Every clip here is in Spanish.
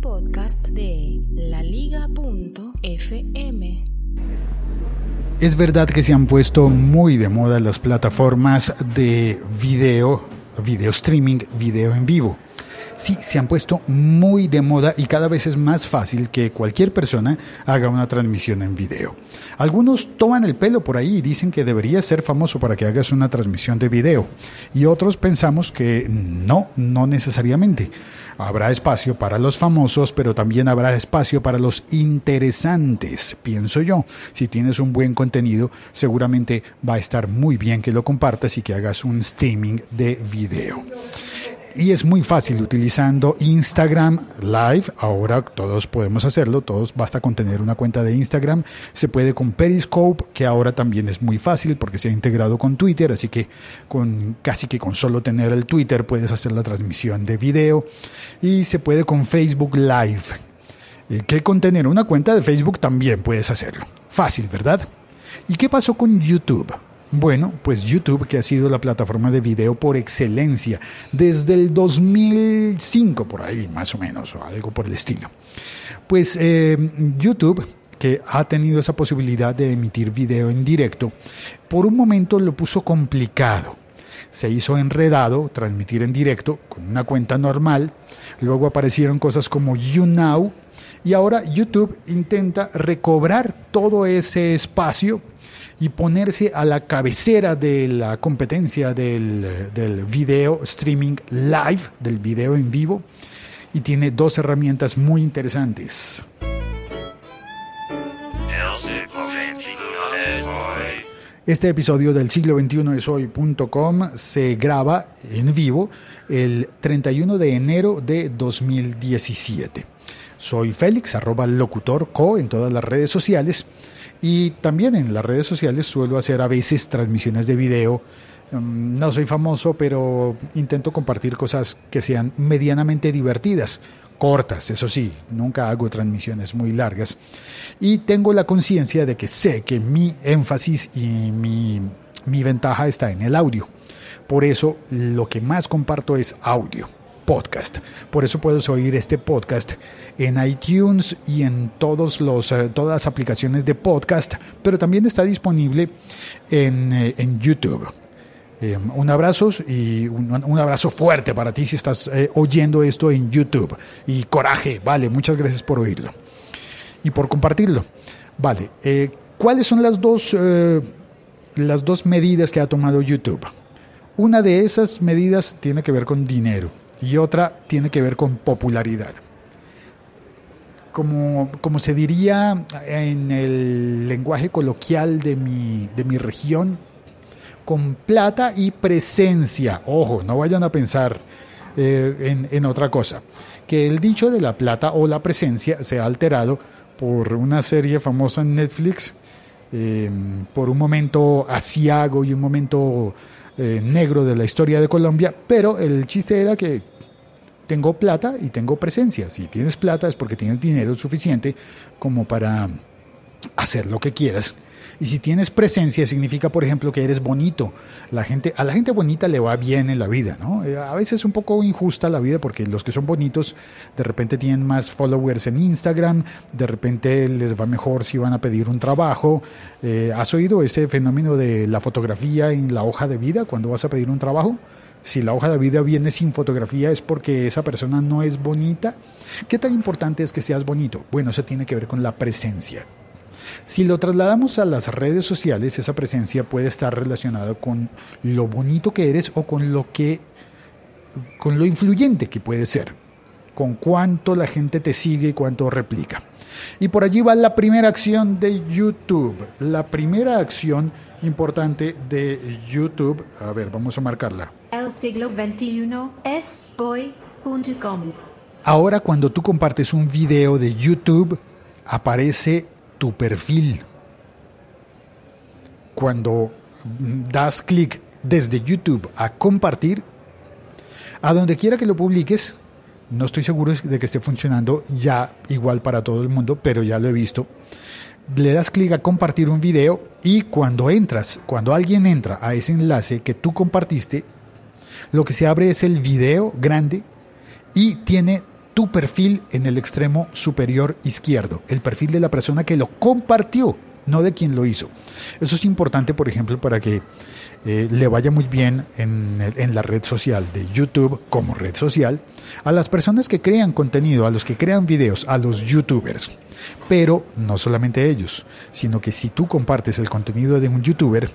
Podcast de laliga.fm. Es verdad que se han puesto muy de moda las plataformas de video, video streaming, video en vivo. Sí, se han puesto muy de moda y cada vez es más fácil que cualquier persona haga una transmisión en video. Algunos toman el pelo por ahí y dicen que deberías ser famoso para que hagas una transmisión de video. Y otros pensamos que no, no necesariamente. Habrá espacio para los famosos, pero también habrá espacio para los interesantes, pienso yo. Si tienes un buen contenido, seguramente va a estar muy bien que lo compartas y que hagas un streaming de video y es muy fácil utilizando Instagram Live. Ahora todos podemos hacerlo, todos basta con tener una cuenta de Instagram. Se puede con Periscope, que ahora también es muy fácil porque se ha integrado con Twitter, así que con casi que con solo tener el Twitter puedes hacer la transmisión de video y se puede con Facebook Live. Eh, que con tener una cuenta de Facebook también puedes hacerlo. Fácil, ¿verdad? ¿Y qué pasó con YouTube? Bueno, pues YouTube, que ha sido la plataforma de video por excelencia desde el 2005, por ahí más o menos, o algo por el estilo. Pues eh, YouTube que ha tenido esa posibilidad de emitir video en directo, por un momento lo puso complicado. Se hizo enredado transmitir en directo con una cuenta normal, luego aparecieron cosas como YouNow y ahora YouTube intenta recobrar todo ese espacio y ponerse a la cabecera de la competencia del, del video streaming live, del video en vivo, y tiene dos herramientas muy interesantes. Este episodio del siglo XXI es hoy.com se graba en vivo el 31 de enero de 2017. Soy Félix, arroba locutorco en todas las redes sociales y también en las redes sociales suelo hacer a veces transmisiones de video. Mm, no soy famoso, pero intento compartir cosas que sean medianamente divertidas, cortas, eso sí, nunca hago transmisiones muy largas. Y tengo la conciencia de que sé que mi énfasis y mi, mi ventaja está en el audio. Por eso lo que más comparto es audio podcast. Por eso puedes oír este podcast en iTunes y en todos los, eh, todas las aplicaciones de podcast, pero también está disponible en, eh, en YouTube. Eh, un abrazo y un, abrazo fuerte para ti si estás oyendo esto en YouTube. Y coraje, vale, muchas gracias por oírlo y por compartirlo. Vale, ¿cuáles son las dos, las dos medidas que ha tomado YouTube? Una de esas medidas tiene que ver con dinero y otra tiene que ver con popularidad. Como, como se diría en el lenguaje coloquial de mi, de mi región, con plata y presencia. Ojo, no vayan a pensar eh, en, otra cosa. Que el dicho de la plata o la presencia se ha alterado por una serie famosa en Netflix, eh, por un momento asiago y un momento eh, negro de la historia de Colombia, pero el chiste era que tengo plata y tengo presencia. Si tienes plata es porque tienes dinero suficiente como para hacer lo que quieras. Y si tienes presencia significa, por ejemplo, que eres bonito. La gente, a la gente bonita le va bien en la vida, ¿no? Eh, a veces es un poco injusta la vida porque los que son bonitos de repente tienen más followers en Instagram, de repente les va mejor si van a pedir un trabajo. Eh, ¿Has oído ese fenómeno de la fotografía en la hoja de vida cuando vas a pedir un trabajo? Si la hoja de vida viene sin fotografía es porque esa persona no es bonita. ¿Qué tan importante es que seas bonito? Bueno, eso tiene que ver con la presencia. Si lo trasladamos a las redes sociales, esa presencia puede estar relacionada con lo bonito que eres o con lo que con lo influyente que puede ser, con cuánto la gente te sigue y cuánto replica. Y por allí va la primera acción de YouTube. La primera acción importante de YouTube. A ver, vamos a marcarla. El siglo XXI es hoy.com. Ahora cuando tú compartes un video de YouTube, aparece tu perfil. Cuando das clic desde YouTube a compartir, a donde quiera que lo publiques, no estoy seguro de que esté funcionando ya igual para todo el mundo, pero ya lo he visto. Le das clic a compartir un video y cuando entras, cuando alguien entra a ese enlace que tú compartiste, lo que se abre es el video grande y tiene tu perfil en el extremo superior izquierdo, el perfil de la persona que lo compartió, no de quien lo hizo. Eso es importante, por ejemplo, para que eh, le vaya muy bien en, en, la red social de YouTube como red social a las personas que crean contenido, a los que crean videos, a los youtubers. Pero no solamente ellos, sino que si tú compartes el contenido de un youtuber,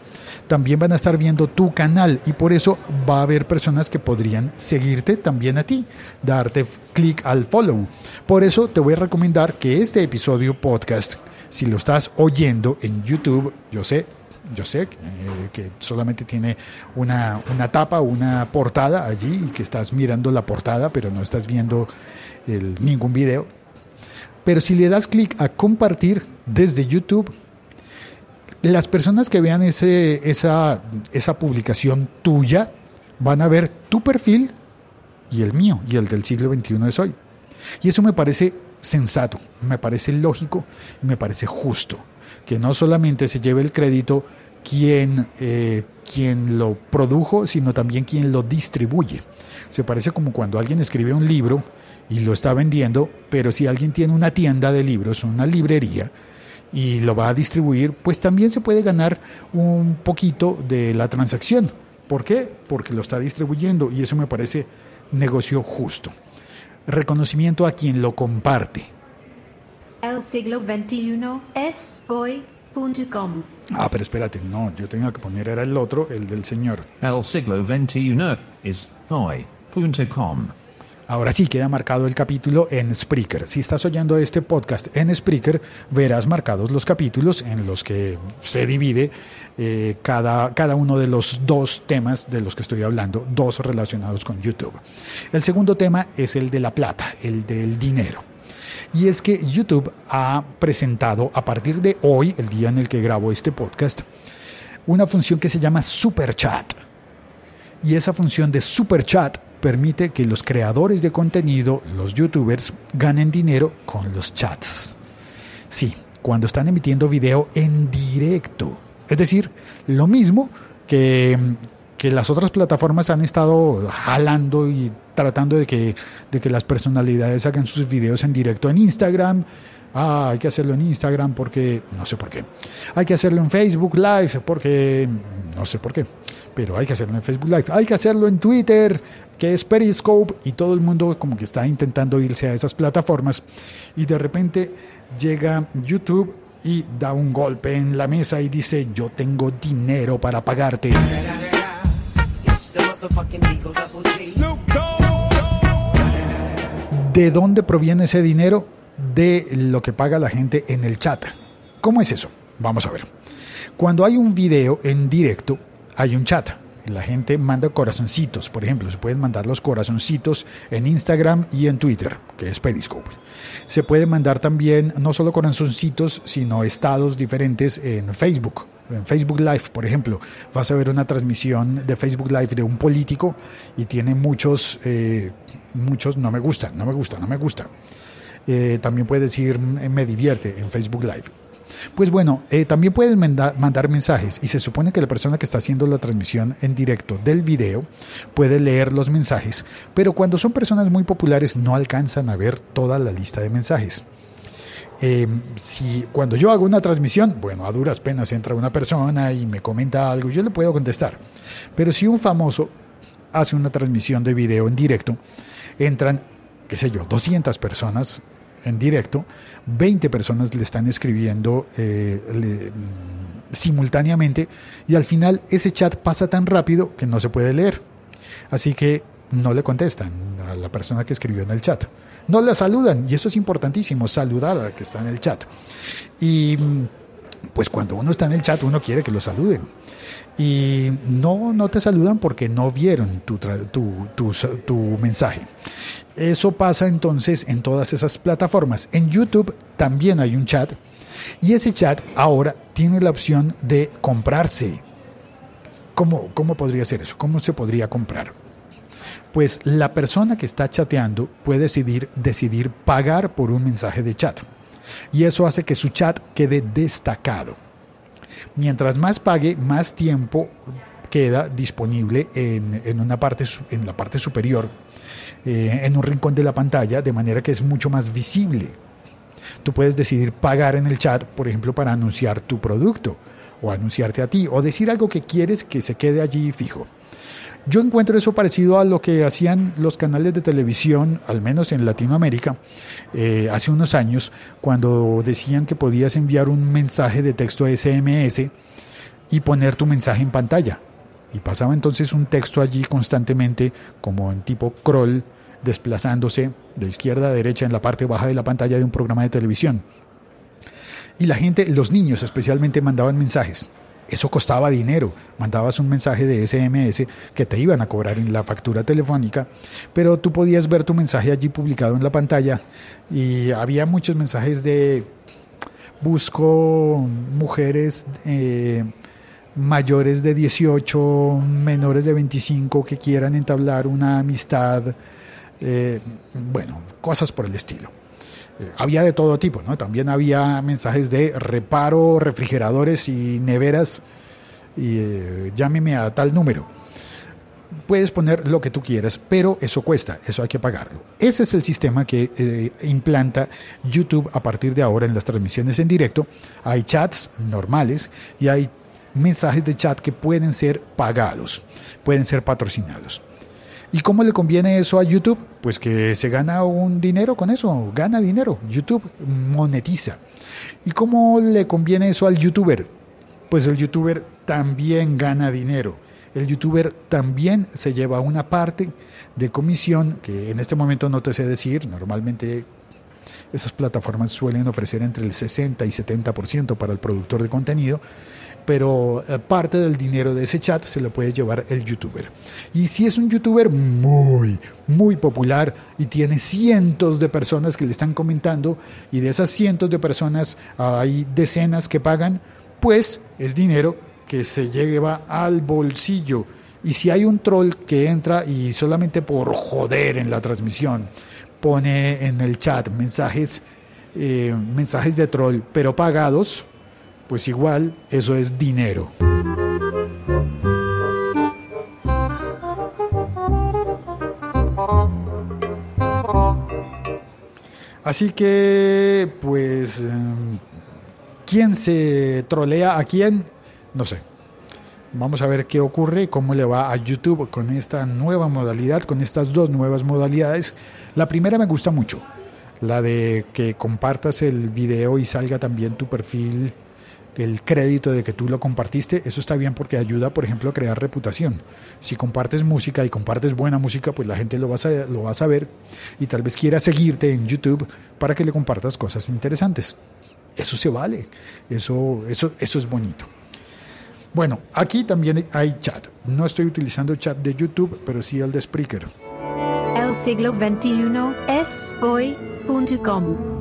también van a estar viendo tu canal y por eso va a haber personas que podrían seguirte también a ti, darte clic al follow. Por eso te voy a recomendar que este episodio podcast, si lo estás oyendo en YouTube, yo sé, yo sé eh, que solamente tiene una, una tapa, una portada allí y que estás mirando la portada, pero no estás viendo ningún video. Pero si le das clic a compartir desde YouTube, las personas que vean ese, esa, esa publicación tuya van a ver tu perfil y el mío y el del siglo XXI es hoy. Y eso me parece sensato, me parece lógico y me parece justo que no solamente se lleve el crédito quien, eh, quien lo produjo, sino también quien lo distribuye. Se parece como cuando alguien escribe un libro y lo está vendiendo, pero si alguien tiene una tienda de libros, una librería, y lo va a distribuir, pues también se puede ganar un poquito de la transacción. ¿Por qué? Porque lo está distribuyendo y eso me parece negocio justo. Reconocimiento a quien lo comparte. El siglo XXI es hoy.com. Ah, pero espérate, no, yo tenía que poner era el otro, el del señor. El siglo XXI es hoy.com. Ahora sí queda marcado el capítulo en Spreaker. Si estás oyendo este podcast en Spreaker, verás marcados los capítulos en los que se divide eh, cada, cada uno de los dos temas de los que estoy hablando, dos relacionados con YouTube. El segundo tema es el de la plata, el del dinero. Y es que YouTube ha presentado a partir de hoy, el día en el que grabo este podcast, una función que se llama Super Chat. Y esa función de Super Chat permite que los creadores de contenido, los youtubers, ganen dinero con los chats. Sí, cuando están emitiendo video en directo. Es decir, lo mismo que, que las otras plataformas han estado jalando y tratando de que, de que las personalidades hagan sus videos en directo en Instagram. Ah, hay que hacerlo en Instagram porque no sé por qué. Hay que hacerlo en Facebook Live porque no sé por qué. Pero hay que hacerlo en Facebook Live. Hay que hacerlo en Twitter, que es Periscope, y todo el mundo como que está intentando irse a esas plataformas. Y de repente llega YouTube y da un golpe en la mesa y dice, yo tengo dinero para pagarte. ¿De dónde proviene ese dinero? De lo que paga la gente en el chat. ¿Cómo es eso? Vamos a ver. Cuando hay un video en directo, hay un chat. La gente manda corazoncitos, por ejemplo, se pueden mandar los corazoncitos en Instagram y en Twitter, que es Periscope. Se puede mandar también no solo corazoncitos, sino estados diferentes en Facebook. En Facebook Live, por ejemplo, vas a ver una transmisión de Facebook Live de un político y tiene muchos, eh, muchos no me gusta, no me gusta, no me gusta. Eh, también puedes decir me divierte en Facebook Live. Pues bueno, eh, también puedes mandar mensajes y se supone que la persona que está haciendo la transmisión en directo del video puede leer los mensajes, pero cuando son personas muy populares no alcanzan a ver toda la lista de mensajes. Em, si cuando yo hago una transmisión, bueno, a duras penas entra una persona y me comenta algo, yo le puedo contestar. Pero si un famoso hace una transmisión de video en directo, entran, qué sé yo, 200 personas en directo, 20 personas le están escribiendo eh, simultáneamente y al final ese chat pasa tan rápido que no se puede leer. Así que no le contestan a la persona que escribió en el chat. No la saludan y eso es importantísimo, saludar a la que está en el chat. Y mm, pues cuando uno está en el chat uno quiere que lo saluden. Y no, no te saludan porque no vieron tu, tu, tu mensaje. Eso pasa entonces en todas esas plataformas. En YouTube también hay un chat y ese chat ahora tiene la opción de comprarse. ¿Cómo, cómo podría ser eso? ¿Cómo se podría comprar? Pues la persona que está chateando puede decidir, decidir pagar por un mensaje de chat. Y eso hace que su chat quede destacado. Mientras más pague, más tiempo queda disponible en, en, una parte, en la parte superior eh, en un rincón de la pantalla, de manera que es mucho más visible. Tú puedes decidir pagar en el chat, por ejemplo, para anunciar tu producto o anunciarte a ti o decir algo que quieres que se quede allí fijo. Yo encuentro eso parecido a lo que hacían los canales de televisión, al menos en Latinoamérica, eh, hace unos años, cuando decían que podías enviar un mensaje de texto SMS y poner tu mensaje en pantalla. Y pasaba entonces un texto allí constantemente, como en tipo crawl, desplazándose de izquierda a derecha en la parte baja de la pantalla de un programa de televisión. Y la gente, los niños especialmente, mandaban mensajes. Eso costaba dinero. Mandabas un mensaje de SMS que te iban a cobrar en la factura telefónica, pero tú podías ver tu mensaje allí publicado en la pantalla y había muchos mensajes de busco mujeres eh, mayores de 18, menores de 25 que quieran entablar una amistad, eh, bueno, cosas por el estilo. Eh, había de todo tipo, ¿no? También había mensajes de reparo, refrigeradores y neveras, y eh, llámeme a tal número. Puedes poner lo que tú quieras, pero eso cuesta, eso hay que pagarlo. Ese es el sistema que eh, implanta YouTube a partir de ahora en las transmisiones en directo. Hay chats normales y hay mensajes de chat que pueden ser pagados, pueden ser patrocinados. ¿Y cómo le conviene eso a YouTube? Pues que se gana un dinero con eso, gana dinero. YouTube monetiza. ¿Y cómo le conviene eso al youtuber? Pues el youtuber también gana dinero. El youtuber también se lleva una parte de comisión que en este momento no te sé decir, normalmente esas plataformas suelen ofrecer entre el 60 y 70% para el productor de contenido pero eh, parte del dinero de ese chat se lo puede llevar el youtuber. Y si es un youtuber muy, muy popular y tiene cientos de personas que le están comentando y de esas cientos de personas hay decenas que pagan, pues es dinero que se lleva al bolsillo. Y si hay un troll que entra y solamente por joder en la transmisión pone en el chat mensajes, eh, mensajes de troll, pero pagados, pues igual eso es dinero. Así que, pues, em, ¿quién se trolea a quién? No sé. Vamos a ver qué ocurre, cómo le va a YouTube con esta nueva modalidad, con estas dos nuevas modalidades. La primera me gusta mucho, la de que compartas el video y salga también tu perfil el crédito de que tú lo compartiste, eso está bien porque ayuda, por ejemplo, a crear reputación. Si compartes música y compartes buena música, pues la gente lo va a, lo a saber y tal vez quiera seguirte en YouTube para que le compartas cosas interesantes. Eso se vale, eso, eso, eso es bonito. Bueno, aquí también hay chat. No estoy utilizando chat de YouTube, pero sí el de Spreaker. El siglo XXI es hoy.com.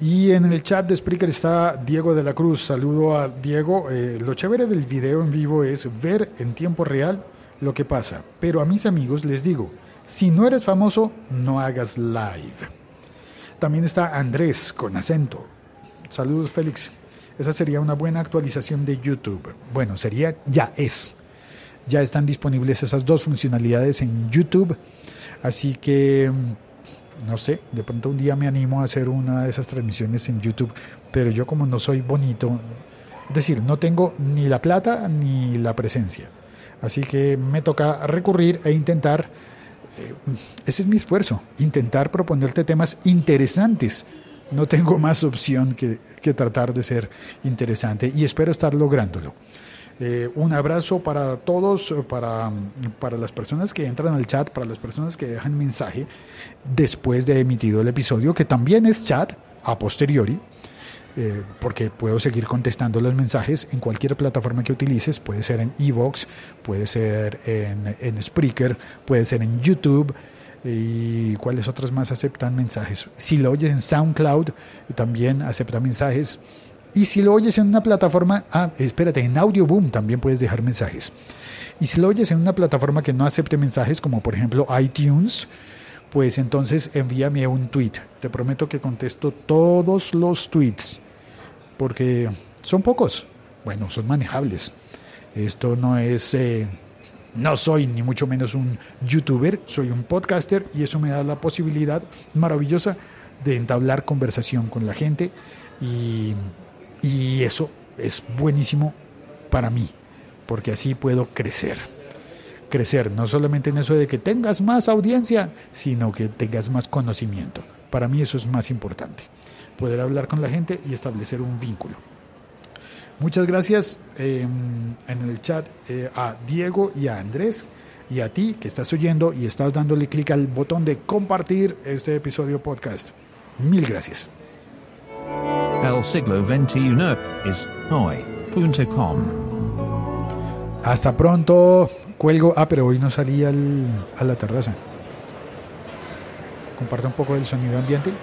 Y en el chat de Spreaker está Diego de la Cruz. Saludo a Diego. Eh, lo chévere del video en vivo es ver en tiempo real lo que pasa. Pero a mis amigos les digo, si no eres famoso, no hagas live. También está Andrés con acento. Saludos Félix. Esa sería una buena actualización de YouTube. Bueno, sería, ya es. Ya están disponibles esas dos funcionalidades en YouTube. Así que no sé, de pronto un día me animo a hacer una de esas transmisiones en YouTube, pero yo como no soy bonito, es decir, no tengo ni la plata ni la presencia. Así que me toca recurrir e intentar, eh, ese es mi esfuerzo, intentar proponerte temas interesantes. No tengo más opción que, que tratar de ser interesante y espero estar lográndolo. Eh, un abrazo para todos, para, para las personas que entran al chat, para las personas que dejan mensaje después de emitido el episodio, que también es chat a posteriori. Eh, porque puedo seguir contestando los mensajes en cualquier plataforma que utilices, puede ser en Evox, puede ser en, en Spreaker, puede ser en YouTube, y cuáles otras más aceptan mensajes. Si lo oyes en SoundCloud, también acepta mensajes. Y si lo oyes en una plataforma, ah, espérate, en Audioboom también puedes dejar mensajes. Y si lo oyes en una plataforma que no acepte mensajes, como por ejemplo iTunes, pues entonces envíame un tweet. Te prometo que contesto todos los tweets, porque son pocos. Bueno, son manejables. Esto no es, eh, No soy ni mucho menos un youtuber, soy un podcaster y eso me da la posibilidad maravillosa de entablar conversación con la gente y, y eso es buenísimo para mí, porque así puedo crecer. Crecer, no solamente en eso de que tengas más audiencia, sino que tengas más conocimiento. Para mí eso es más importante, poder hablar con la gente y establecer un vínculo. Muchas gracias eh, en el chat eh, a Diego y a Andrés y a ti que estás oyendo y estás dándole clic al botón de compartir este episodio podcast. Mil gracias. El siglo XXI es hoy.com. Hasta pronto. Cuelgo. Ah, pero hoy no salí al, a la terraza. Comparta un poco del sonido ambiente.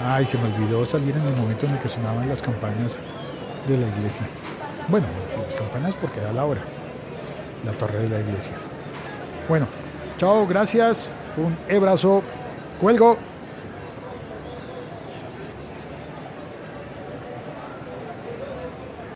Ay, se me olvidó salir en el momento en el que sonaban las campanas de la iglesia. Bueno, las campanas porque da la hora. La torre de la iglesia. Bueno, chao, gracias. Un abrazo. Cuelgo.